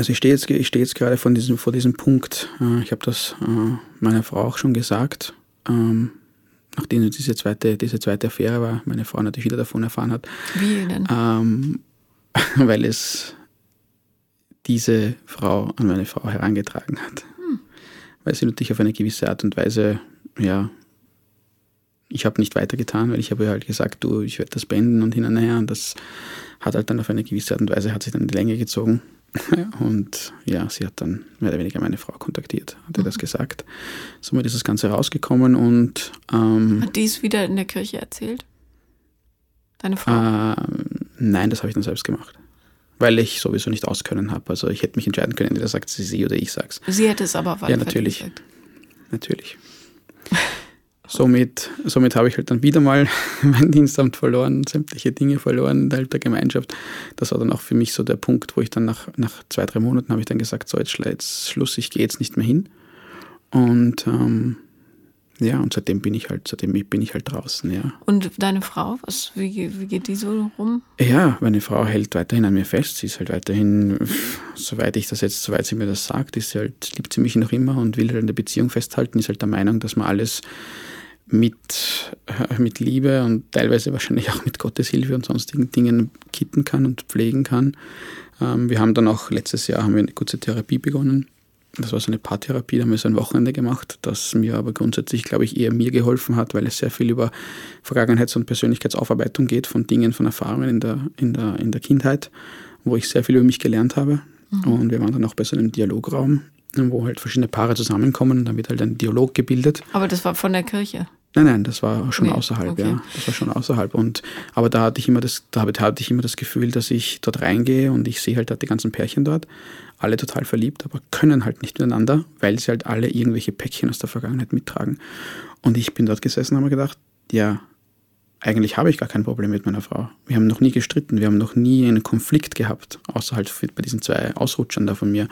Also ich stehe jetzt, ich stehe jetzt gerade von diesem, vor diesem Punkt. Äh, ich habe das äh, meiner Frau auch schon gesagt, ähm, nachdem diese zweite, diese zweite Affäre war, meine Frau natürlich wieder davon erfahren hat. Wie denn? Ähm, weil es diese Frau an meine Frau herangetragen hat weil sie natürlich auf eine gewisse Art und Weise, ja, ich habe nicht weitergetan, weil ich habe halt gesagt, du, ich werde das beenden und hin und her und das hat halt dann auf eine gewisse Art und Weise, hat sich dann in die Länge gezogen und ja, sie hat dann mehr oder weniger meine Frau kontaktiert, hat mhm. das gesagt. Somit ist das Ganze rausgekommen und ähm, Hat dies wieder in der Kirche erzählt? Deine Frau? Äh, nein, das habe ich dann selbst gemacht weil ich sowieso nicht auskönnen habe. Also ich hätte mich entscheiden können, entweder sagt sie sie oder ich sag's. Sie hätte es aber Ja, natürlich. Gesagt. Natürlich. somit, somit habe ich halt dann wieder mal mein Dienstamt verloren, sämtliche Dinge verloren innerhalb der Gemeinschaft. Das war dann auch für mich so der Punkt, wo ich dann nach, nach zwei, drei Monaten habe ich dann gesagt, so jetzt, jetzt Schluss, ich gehe jetzt nicht mehr hin. Und ähm, ja, und seitdem bin ich halt, seitdem bin ich halt draußen, ja. Und deine Frau, was, wie, wie geht die so rum? Ja, meine Frau hält weiterhin an mir fest. Sie ist halt weiterhin, soweit ich das jetzt, soweit sie mir das sagt, ist sie halt, liebt sie mich noch immer und will halt in der Beziehung festhalten, ist halt der Meinung, dass man alles mit, mit Liebe und teilweise wahrscheinlich auch mit Gottes Hilfe und sonstigen Dingen kitten kann und pflegen kann. Ähm, wir haben dann auch letztes Jahr haben wir eine kurze Therapie begonnen das war so eine Paartherapie, da haben wir so ein Wochenende gemacht, das mir aber grundsätzlich, glaube ich, eher mir geholfen hat, weil es sehr viel über Vergangenheits- und Persönlichkeitsaufarbeitung geht, von Dingen, von Erfahrungen in der, in der, in der Kindheit, wo ich sehr viel über mich gelernt habe. Mhm. Und wir waren dann auch bei so einem Dialograum, wo halt verschiedene Paare zusammenkommen und dann wird halt ein Dialog gebildet. Aber das war von der Kirche? Nein, nein, das war schon nee, außerhalb, okay. ja. Das war schon außerhalb. Und, aber da hatte ich immer das, da hatte ich immer das Gefühl, dass ich dort reingehe und ich sehe halt die ganzen Pärchen dort, alle total verliebt, aber können halt nicht miteinander, weil sie halt alle irgendwelche Päckchen aus der Vergangenheit mittragen. Und ich bin dort gesessen und habe mir gedacht, ja, eigentlich habe ich gar kein Problem mit meiner Frau. Wir haben noch nie gestritten, wir haben noch nie einen Konflikt gehabt, außer halt bei diesen zwei Ausrutschern da von mir.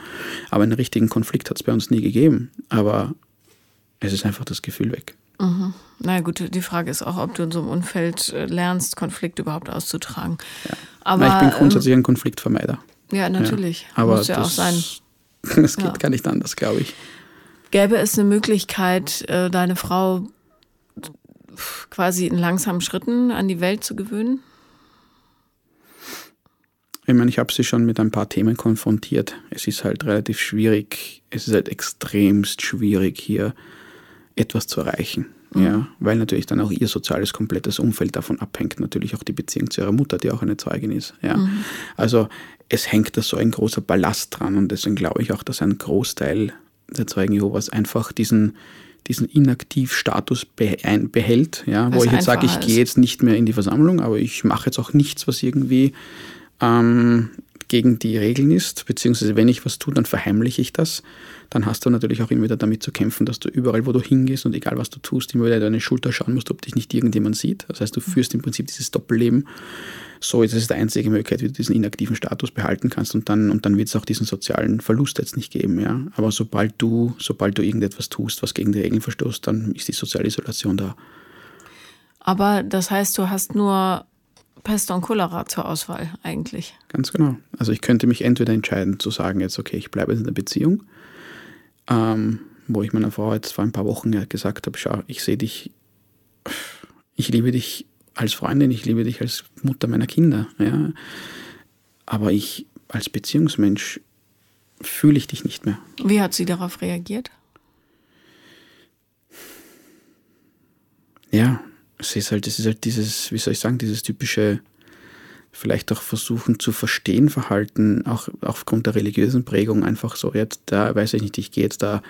Aber einen richtigen Konflikt hat es bei uns nie gegeben. Aber es ist einfach das Gefühl weg. Mhm. Na gut, die Frage ist auch, ob du in so einem Umfeld äh, lernst, Konflikte überhaupt auszutragen. Ja. Aber, Na, ich bin grundsätzlich ähm, ein Konfliktvermeider. Ja, natürlich. Ja, aber Muss ja das, auch sein. Das geht ja. gar nicht anders, glaube ich. Gäbe es eine Möglichkeit, äh, deine Frau quasi in langsamen Schritten an die Welt zu gewöhnen? Ich meine, ich habe sie schon mit ein paar Themen konfrontiert. Es ist halt relativ schwierig, es ist halt extremst schwierig, hier etwas zu erreichen. Mhm. Ja, weil natürlich dann auch ihr soziales, komplettes Umfeld davon abhängt, natürlich auch die Beziehung zu ihrer Mutter, die auch eine Zeugin ist. Ja. Mhm. Also es hängt da so ein großer Ballast dran und deswegen glaube ich auch, dass ein Großteil der Zeugen Jehovas einfach diesen, diesen Inaktivstatus behält, ja, wo ich jetzt sage, ich gehe jetzt nicht mehr in die Versammlung, aber ich mache jetzt auch nichts, was irgendwie ähm, gegen die Regeln ist, beziehungsweise wenn ich was tue, dann verheimliche ich das, dann hast du natürlich auch immer wieder damit zu kämpfen, dass du überall, wo du hingehst und egal was du tust, immer wieder deine Schulter schauen musst, ob dich nicht irgendjemand sieht. Das heißt, du führst im Prinzip dieses Doppelleben. So ist es die einzige Möglichkeit, wie du diesen inaktiven Status behalten kannst und dann, und dann wird es auch diesen sozialen Verlust jetzt nicht geben. Ja? Aber sobald du, sobald du irgendetwas tust, was gegen die Regeln verstoßt, dann ist die soziale Isolation da. Aber das heißt, du hast nur Pest und Cholera zur Auswahl eigentlich. Ganz genau. Also ich könnte mich entweder entscheiden zu sagen, jetzt okay, ich bleibe in der Beziehung, ähm, wo ich meiner Frau jetzt vor ein paar Wochen ja gesagt habe, schau, ich sehe dich, ich liebe dich als Freundin, ich liebe dich als Mutter meiner Kinder, ja. Aber ich als Beziehungsmensch fühle ich dich nicht mehr. Wie hat sie darauf reagiert? Ja, es ist halt, es ist halt dieses, wie soll ich sagen, dieses typische, vielleicht auch versuchen zu verstehen Verhalten, auch aufgrund der religiösen Prägung, einfach so, jetzt da, weiß ich nicht, ich gehe jetzt da,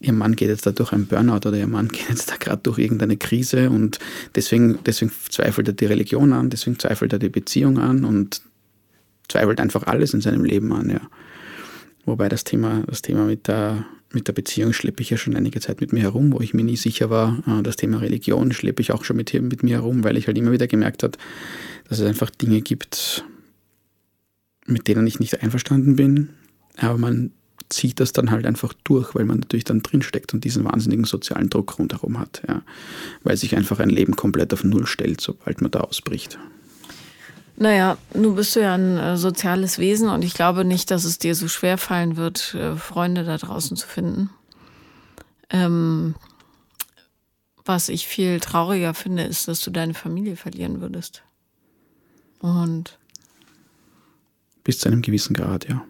ihr Mann geht jetzt da durch einen Burnout oder ihr Mann geht jetzt da gerade durch irgendeine Krise und deswegen, deswegen zweifelt er die Religion an, deswegen zweifelt er die Beziehung an und zweifelt einfach alles in seinem Leben an, ja. Wobei das Thema, das Thema mit der mit der Beziehung schleppe ich ja schon einige Zeit mit mir herum, wo ich mir nie sicher war. Äh, das Thema Religion schleppe ich auch schon mit, mit mir herum, weil ich halt immer wieder gemerkt habe, dass es einfach Dinge gibt, mit denen ich nicht einverstanden bin. Aber man zieht das dann halt einfach durch, weil man natürlich dann drinsteckt und diesen wahnsinnigen sozialen Druck rundherum hat. Ja. Weil sich einfach ein Leben komplett auf Null stellt, sobald man da ausbricht. Naja, nun bist du ja ein äh, soziales Wesen und ich glaube nicht, dass es dir so schwer fallen wird, äh, Freunde da draußen zu finden. Ähm, was ich viel trauriger finde, ist, dass du deine Familie verlieren würdest. Und. Bis zu einem gewissen Grad, ja.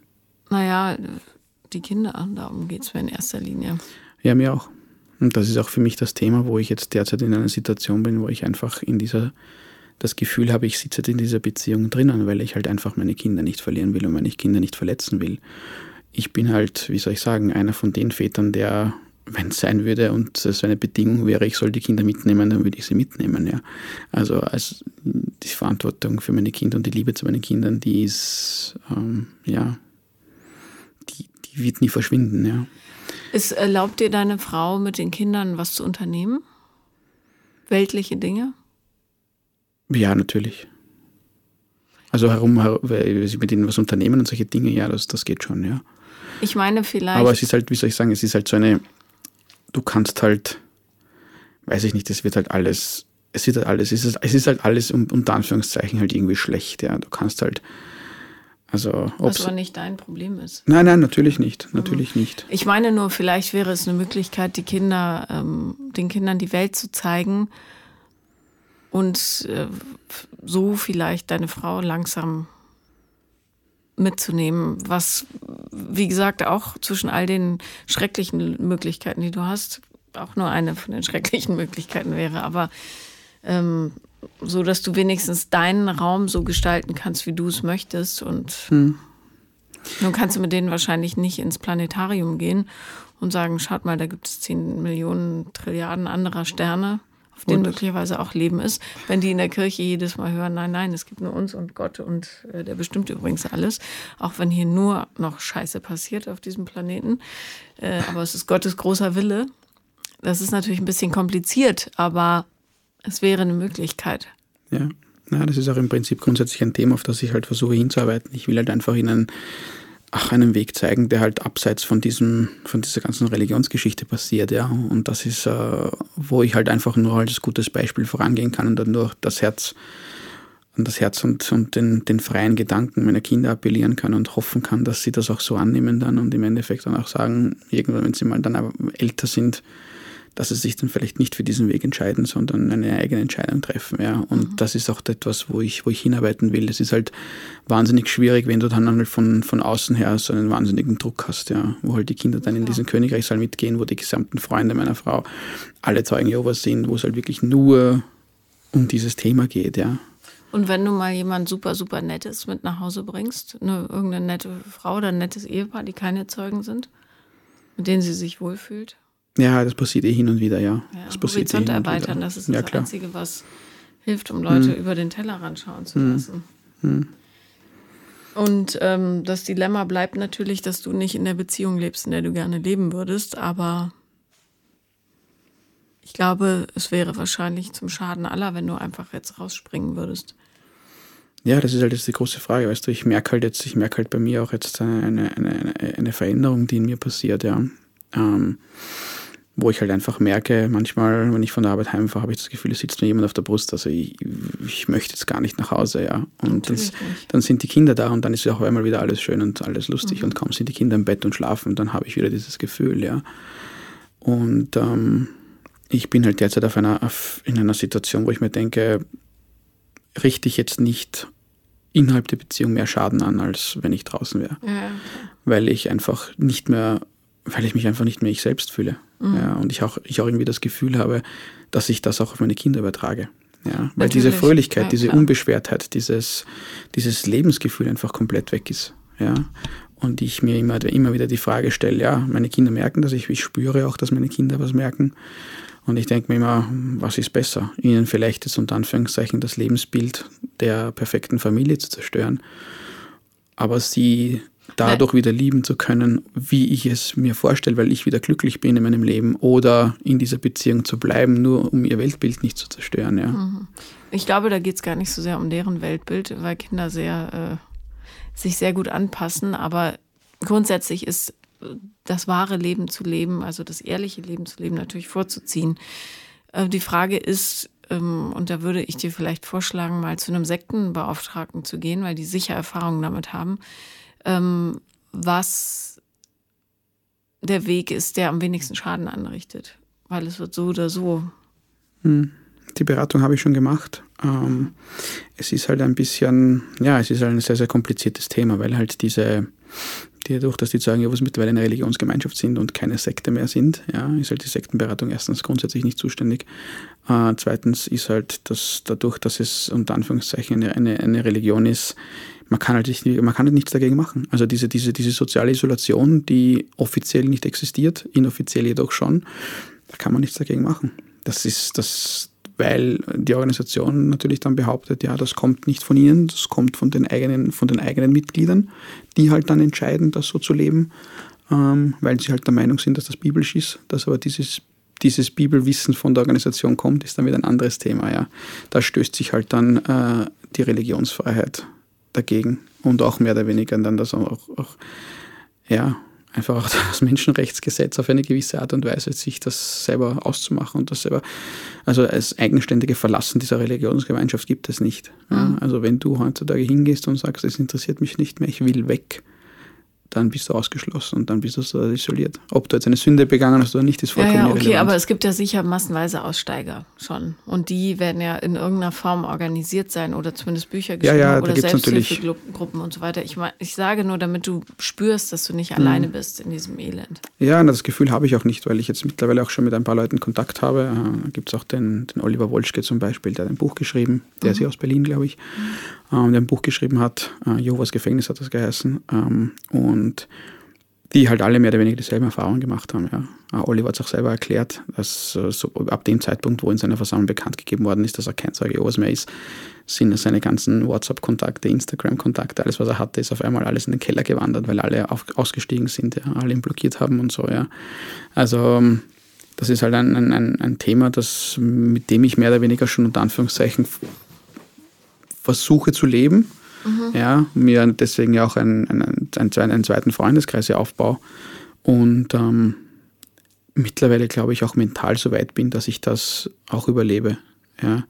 Naja, die Kinder, darum geht es mir in erster Linie. Ja, mir auch. Und das ist auch für mich das Thema, wo ich jetzt derzeit in einer Situation bin, wo ich einfach in dieser das Gefühl habe, ich sitze in dieser Beziehung drinnen, weil ich halt einfach meine Kinder nicht verlieren will und meine Kinder nicht verletzen will. Ich bin halt, wie soll ich sagen, einer von den Vätern, der, wenn es sein würde und es eine Bedingung wäre, ich soll die Kinder mitnehmen, dann würde ich sie mitnehmen, ja. Also als die Verantwortung für meine Kinder und die Liebe zu meinen Kindern, die ist, ähm, ja, die, die wird nie verschwinden, ja. Es erlaubt dir deine Frau mit den Kindern was zu unternehmen? Weltliche Dinge? Ja, natürlich. Also herum, mit ihnen was unternehmen und solche Dinge, ja, das, das geht schon, ja. Ich meine vielleicht. Aber es ist halt, wie soll ich sagen, es ist halt so eine, du kannst halt, weiß ich nicht, es wird halt alles, es wird halt alles, es ist, es ist halt alles unter Anführungszeichen halt irgendwie schlecht, ja. Du kannst halt, also, Was aber nicht dein Problem ist. Nein, nein, natürlich nicht. Natürlich mhm. nicht. Ich meine nur, vielleicht wäre es eine Möglichkeit, die Kinder, ähm, den Kindern die Welt zu zeigen, und äh, so vielleicht deine Frau langsam mitzunehmen, was, wie gesagt, auch zwischen all den schrecklichen Möglichkeiten, die du hast, auch nur eine von den schrecklichen Möglichkeiten wäre, aber ähm, so, dass du wenigstens deinen Raum so gestalten kannst, wie du es möchtest und hm. nun kannst du mit denen wahrscheinlich nicht ins Planetarium gehen und sagen, schaut mal, da gibt es 10 Millionen Trilliarden anderer Sterne auf denen möglicherweise auch Leben ist, wenn die in der Kirche jedes Mal hören, nein, nein, es gibt nur uns und Gott und äh, der bestimmt übrigens alles, auch wenn hier nur noch Scheiße passiert auf diesem Planeten. Äh, aber es ist Gottes großer Wille. Das ist natürlich ein bisschen kompliziert, aber es wäre eine Möglichkeit. Ja. Ja, das ist auch im Prinzip grundsätzlich ein Thema, auf das ich halt versuche hinzuarbeiten. Ich will halt einfach ihnen auch einen Weg zeigen, der halt abseits von diesem, von dieser ganzen Religionsgeschichte passiert, ja. Und das ist, äh, wo ich halt einfach nur als gutes Beispiel vorangehen kann und dann nur das Herz, an das Herz und, und den, den freien Gedanken meiner Kinder appellieren kann und hoffen kann, dass sie das auch so annehmen dann und im Endeffekt dann auch sagen, irgendwann, wenn sie mal dann älter sind, dass sie sich dann vielleicht nicht für diesen Weg entscheiden, sondern eine eigene Entscheidung treffen. Ja. Und mhm. das ist auch etwas, wo ich, wo ich hinarbeiten will. Es ist halt wahnsinnig schwierig, wenn du dann halt von, von außen her so einen wahnsinnigen Druck hast, ja, wo halt die Kinder dann in diesen Königreichsaal mitgehen, wo die gesamten Freunde meiner Frau alle Zeugen Jehovas sind, wo es halt wirklich nur um dieses Thema geht, ja. Und wenn du mal jemand super, super Nettes mit nach Hause bringst, eine, irgendeine nette Frau oder ein nettes Ehepaar, die keine Zeugen sind, mit denen sie sich wohlfühlt, ja, das passiert eh hin und wieder, ja. ja das passiert Horizont eh erweitern, das ist das ja, Einzige, was hilft, um Leute hm. über den Tellerrand schauen zu hm. lassen. Hm. Und ähm, das Dilemma bleibt natürlich, dass du nicht in der Beziehung lebst, in der du gerne leben würdest, aber ich glaube, es wäre wahrscheinlich zum Schaden aller, wenn du einfach jetzt rausspringen würdest. Ja, das ist halt jetzt die große Frage, weißt du, ich merke halt jetzt, ich merke halt bei mir auch jetzt eine, eine, eine Veränderung, die in mir passiert, ja. Ähm, wo ich halt einfach merke, manchmal, wenn ich von der Arbeit heimfahre, habe ich das Gefühl, es sitzt mir jemand auf der Brust. Also ich, ich möchte jetzt gar nicht nach Hause, ja. Und das, dann sind die Kinder da und dann ist ja auch einmal wieder alles schön und alles lustig mhm. und kaum sind die Kinder im Bett und schlafen, dann habe ich wieder dieses Gefühl, ja. Und ähm, ich bin halt derzeit auf einer, auf, in einer Situation, wo ich mir denke, richte ich jetzt nicht innerhalb der Beziehung mehr Schaden an, als wenn ich draußen wäre. Ja. Weil ich einfach nicht mehr, weil ich mich einfach nicht mehr ich selbst fühle. Mhm. Ja, und ich auch, ich auch irgendwie das Gefühl habe, dass ich das auch auf meine Kinder übertrage. Ja, weil Natürlich. diese Fröhlichkeit, ja, diese Unbeschwertheit, dieses, dieses Lebensgefühl einfach komplett weg ist. Ja. Und ich mir immer, immer wieder die Frage stelle, ja, meine Kinder merken das, ich, ich spüre auch, dass meine Kinder was merken. Und ich denke mir immer, was ist besser? Ihnen vielleicht jetzt unter Anführungszeichen das Lebensbild der perfekten Familie zu zerstören, aber sie dadurch wieder lieben zu können, wie ich es mir vorstelle, weil ich wieder glücklich bin in meinem Leben oder in dieser Beziehung zu bleiben, nur um ihr Weltbild nicht zu zerstören. Ja. Mhm. Ich glaube, da geht es gar nicht so sehr um deren Weltbild, weil Kinder sehr, äh, sich sehr gut anpassen, aber grundsätzlich ist äh, das wahre Leben zu leben, also das ehrliche Leben zu leben, natürlich vorzuziehen. Äh, die Frage ist, ähm, und da würde ich dir vielleicht vorschlagen, mal zu einem Sektenbeauftragten zu gehen, weil die sicher Erfahrungen damit haben ähm, was der Weg ist, der am wenigsten Schaden anrichtet. Weil es wird so oder so. Hm. Die Beratung habe ich schon gemacht. Ähm, es ist halt ein bisschen, ja, es ist halt ein sehr, sehr kompliziertes Thema, weil halt diese, die, dadurch, dass die Zeugen Jehovas mittlerweile eine Religionsgemeinschaft sind und keine Sekte mehr sind, ja, ist halt die Sektenberatung erstens grundsätzlich nicht zuständig. Äh, zweitens ist halt, dass dadurch, dass es unter Anführungszeichen eine, eine, eine Religion ist, man kann halt nicht, man kann halt nichts dagegen machen. Also diese, diese, diese soziale Isolation, die offiziell nicht existiert, inoffiziell jedoch schon, da kann man nichts dagegen machen. Das ist das, weil die Organisation natürlich dann behauptet, ja, das kommt nicht von ihnen, das kommt von den eigenen, von den eigenen Mitgliedern, die halt dann entscheiden, das so zu leben, ähm, weil sie halt der Meinung sind, dass das biblisch ist, dass aber dieses dieses Bibelwissen von der Organisation kommt, ist dann wieder ein anderes Thema. Ja. Da stößt sich halt dann äh, die Religionsfreiheit dagegen und auch mehr oder weniger dann das auch, auch ja, einfach auch das Menschenrechtsgesetz auf eine gewisse Art und Weise, sich das selber auszumachen und das selber, also als eigenständige Verlassen dieser Religionsgemeinschaft gibt es nicht. Ja, mhm. also wenn du heutzutage hingehst und sagst, es interessiert mich nicht mehr, ich will weg, dann bist du ausgeschlossen und dann bist du so isoliert. Ob du jetzt eine Sünde begangen hast oder nicht, ist vollkommen ja, ja, okay, irrelevant. aber es gibt ja sicher massenweise Aussteiger schon. Und die werden ja in irgendeiner Form organisiert sein oder zumindest Bücher geschrieben ja, ja, oder Selbsthilfegruppen und so weiter. Ich, ich sage nur, damit du spürst, dass du nicht mhm. alleine bist in diesem Elend. Ja, das Gefühl habe ich auch nicht, weil ich jetzt mittlerweile auch schon mit ein paar Leuten Kontakt habe. Da gibt es auch den, den Oliver Wolschke zum Beispiel, der hat ein Buch geschrieben, der mhm. ist hier aus Berlin, glaube ich, mhm. der ein Buch geschrieben hat. Äh, Jehovas Gefängnis hat das geheißen. Ähm, und und die halt alle mehr oder weniger dieselben Erfahrungen gemacht haben. Ja. Oliver hat es auch selber erklärt, dass äh, so ab dem Zeitpunkt, wo in seiner Versammlung bekannt gegeben worden ist, dass er kein Zeuge Jehovas mehr ist, sind seine ganzen WhatsApp-Kontakte, Instagram-Kontakte, alles, was er hatte, ist auf einmal alles in den Keller gewandert, weil alle auf, ausgestiegen sind, ja, alle ihn blockiert haben und so. Ja. Also ähm, das ist halt ein, ein, ein Thema, das, mit dem ich mehr oder weniger schon unter Anführungszeichen versuche zu leben mhm. ja, mir deswegen ja auch einen, einen, einen, zweiten Freundeskreis aufbaue und ähm, mittlerweile glaube ich auch mental so weit bin, dass ich das auch überlebe. Ja.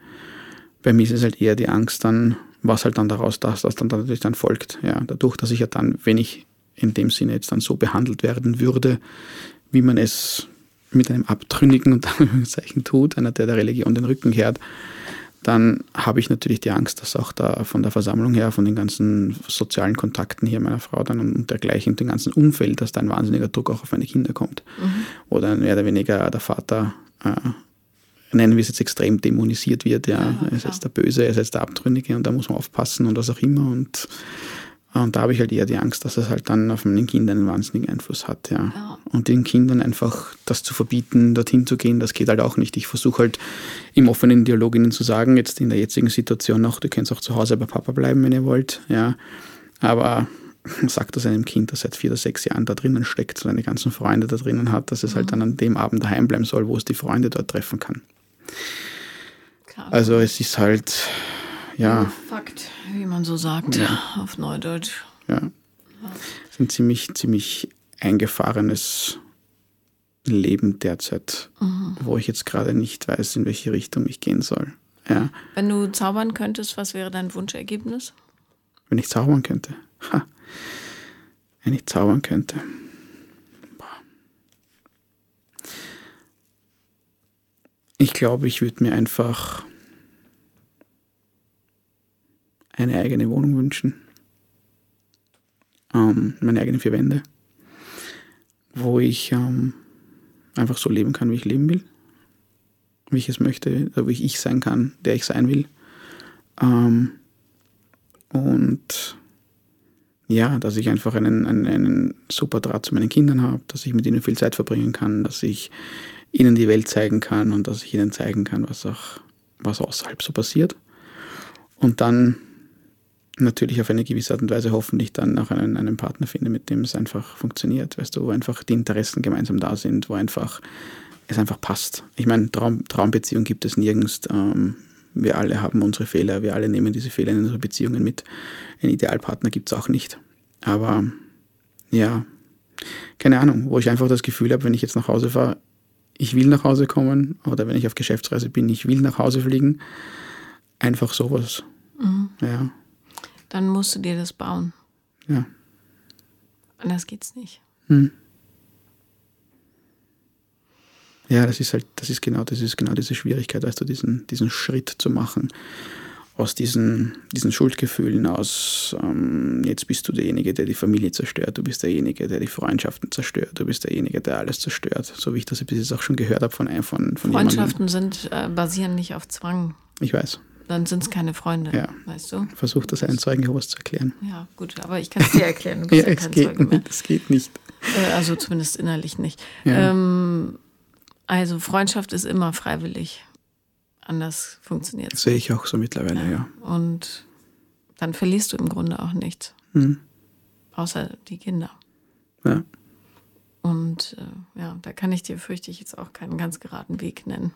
Bei mir ist es halt eher die Angst dann, was halt dann daraus das, was dann natürlich dann folgt. Ja. Dadurch, dass ich ja dann, wenn ich in dem Sinne jetzt dann so behandelt werden würde, wie man es mit einem Abtrünnigen und Anführungszeichen tut, einer, der der Religion den Rücken kehrt, dann habe ich natürlich die Angst, dass auch da von der Versammlung her, von den ganzen sozialen Kontakten hier meiner Frau dann und dergleichen, dem ganzen Umfeld, dass da ein wahnsinniger Druck auch auf meine Kinder kommt. Mhm. Oder mehr oder weniger der Vater, äh, nennen wir es jetzt extrem, dämonisiert wird. Ja, ja er ist jetzt der Böse, er ist jetzt der Abtrünnige und da muss man aufpassen und was auch immer. Und und da habe ich halt eher die Angst, dass es halt dann auf meinen Kindern einen wahnsinnigen Einfluss hat. Ja. ja. Und den Kindern einfach das zu verbieten, dorthin zu gehen, das geht halt auch nicht. Ich versuche halt im offenen Dialog ihnen zu sagen, jetzt in der jetzigen Situation noch, du könnt auch zu Hause bei Papa bleiben, wenn ihr wollt. Ja. Aber sagt das einem Kind, das seit vier oder sechs Jahren da drinnen steckt, seine ganzen Freunde da drinnen hat, dass es halt mhm. dann an dem Abend daheim bleiben soll, wo es die Freunde dort treffen kann. Klar. Also es ist halt, ja. Fakt, wie man so sagt, ja. auf Neudeutsch. Ja. Es ist ein ziemlich, ziemlich eingefahrenes Leben derzeit, mhm. wo ich jetzt gerade nicht weiß, in welche Richtung ich gehen soll. Ja. Wenn du zaubern könntest, was wäre dein Wunschergebnis? Wenn ich zaubern könnte. Ha. Wenn ich zaubern könnte. Ich glaube, ich würde mir einfach eine eigene Wohnung wünschen. Ähm, meine eigenen vier Wände. Wo ich ähm, einfach so leben kann, wie ich leben will. Wie ich es möchte, wie ich sein kann, der ich sein will. Ähm, und ja, dass ich einfach einen, einen, einen super Draht zu meinen Kindern habe, dass ich mit ihnen viel Zeit verbringen kann, dass ich ihnen die Welt zeigen kann und dass ich ihnen zeigen kann, was auch was außerhalb so passiert. Und dann natürlich auf eine gewisse Art und Weise hoffentlich dann auch einen, einen Partner finde, mit dem es einfach funktioniert, weißt du, wo einfach die Interessen gemeinsam da sind, wo einfach es einfach passt. Ich meine, Traum, Traumbeziehung gibt es nirgends. Ähm, wir alle haben unsere Fehler, wir alle nehmen diese Fehler in unsere Beziehungen mit. Einen Idealpartner gibt es auch nicht. Aber ja, keine Ahnung, wo ich einfach das Gefühl habe, wenn ich jetzt nach Hause fahre, ich will nach Hause kommen oder wenn ich auf Geschäftsreise bin, ich will nach Hause fliegen. Einfach sowas. Mhm. Ja. Dann musst du dir das bauen. Ja. Anders geht's nicht. Hm. Ja, das ist halt, das ist genau, das ist genau diese Schwierigkeit, weißt du, diesen, diesen Schritt zu machen aus diesen, diesen Schuldgefühlen, aus ähm, jetzt bist du derjenige, der die Familie zerstört, du bist derjenige, der die Freundschaften zerstört, du bist derjenige, der alles zerstört, so wie ich das bis jetzt auch schon gehört habe von einem von, von Freundschaften sind, äh, basieren nicht auf Zwang. Ich weiß. Dann sind es keine Freunde, ja. weißt du? Versuch das einen Zeugen Jehovas zu erklären. Ja, gut, aber ich kann es dir erklären. Du bist ja, ja kein es geht Zeuge mehr. Es geht nicht. Äh, also zumindest innerlich nicht. Ja. Ähm, also Freundschaft ist immer freiwillig. Anders funktioniert es. Sehe ich auch so mittlerweile, ja. ja. Und dann verlierst du im Grunde auch nichts. Mhm. Außer die Kinder. Ja. Und äh, ja, da kann ich dir, fürchte ich, jetzt auch keinen ganz geraden Weg nennen.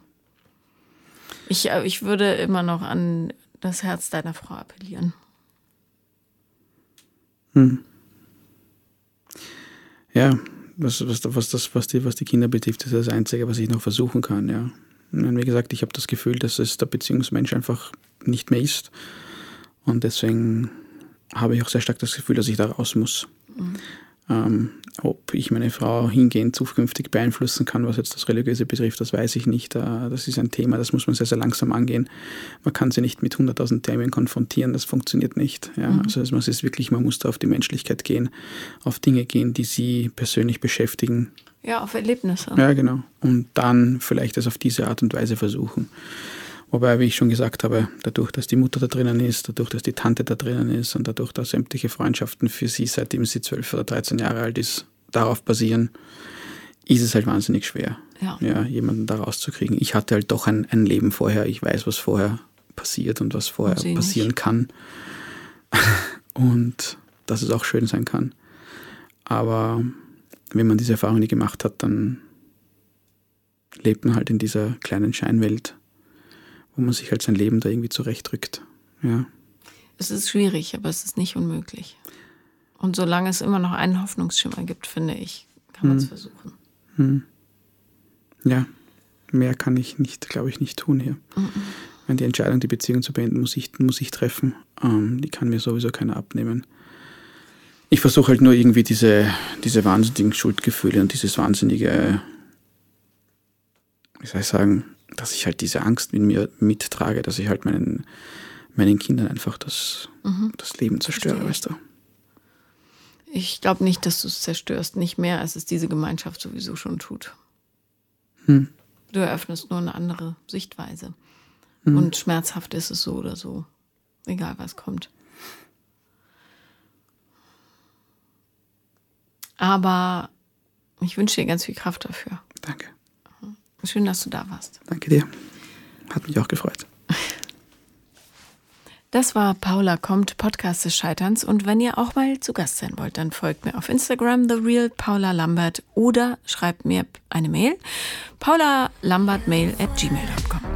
Ich, äh, ich würde immer noch an das Herz deiner Frau appellieren. Hm. Ja, was, was, was, das, was, die, was die Kinder betrifft, ist das Einzige, was ich noch versuchen kann, ja. Und wie gesagt, ich habe das Gefühl, dass es der Beziehungsmensch einfach nicht mehr ist. Und deswegen habe ich auch sehr stark das Gefühl, dass ich da raus muss. Mhm. Ähm, ob ich meine Frau hingehend zukünftig beeinflussen kann, was jetzt das Religiöse betrifft, das weiß ich nicht. Äh, das ist ein Thema, das muss man sehr, sehr langsam angehen. Man kann sie nicht mit 100.000 Themen konfrontieren, das funktioniert nicht. Ja? Mhm. Also man ist wirklich, man muss da auf die Menschlichkeit gehen, auf Dinge gehen, die sie persönlich beschäftigen. Ja, auf Erlebnisse. Ja, genau. Und dann vielleicht das auf diese Art und Weise versuchen. Wobei, wie ich schon gesagt habe, dadurch, dass die Mutter da drinnen ist, dadurch, dass die Tante da drinnen ist und dadurch, dass sämtliche Freundschaften für sie, seitdem sie 12 oder 13 Jahre alt ist, darauf basieren, ist es halt wahnsinnig schwer, ja. ja jemanden da rauszukriegen. Ich hatte halt doch ein, ein Leben vorher, ich weiß, was vorher passiert und was vorher passieren nicht. kann. und dass es auch schön sein kann. Aber wenn man diese Erfahrung nie gemacht hat, dann lebt man halt in dieser kleinen Scheinwelt wo man sich halt sein Leben da irgendwie zurechtrückt. Ja. Es ist schwierig, aber es ist nicht unmöglich. Und solange es immer noch einen Hoffnungsschimmer gibt, finde ich, kann man es hm. versuchen. Hm. Ja, mehr kann ich nicht, glaube ich, nicht tun hier. Mhm. Die Entscheidung, die Beziehung zu beenden, muss ich, muss ich treffen. Ähm, die kann mir sowieso keiner abnehmen. Ich versuche halt nur irgendwie diese, diese wahnsinnigen Schuldgefühle und dieses wahnsinnige, wie soll ich sagen, dass ich halt diese Angst mit mir mittrage, dass ich halt meinen, meinen Kindern einfach das, mhm. das Leben zerstöre, Verstehe. weißt du. Ich glaube nicht, dass du es zerstörst, nicht mehr, als es diese Gemeinschaft sowieso schon tut. Hm. Du eröffnest nur eine andere Sichtweise. Hm. Und schmerzhaft ist es so oder so. Egal was kommt. Aber ich wünsche dir ganz viel Kraft dafür. Danke. Schön, dass du da warst. Danke dir. Hat mich auch gefreut. Das war Paula kommt, Podcast des Scheiterns. Und wenn ihr auch mal zu Gast sein wollt, dann folgt mir auf Instagram, The Real Paula Lambert oder schreibt mir eine Mail, paulalambertmail at gmail.com.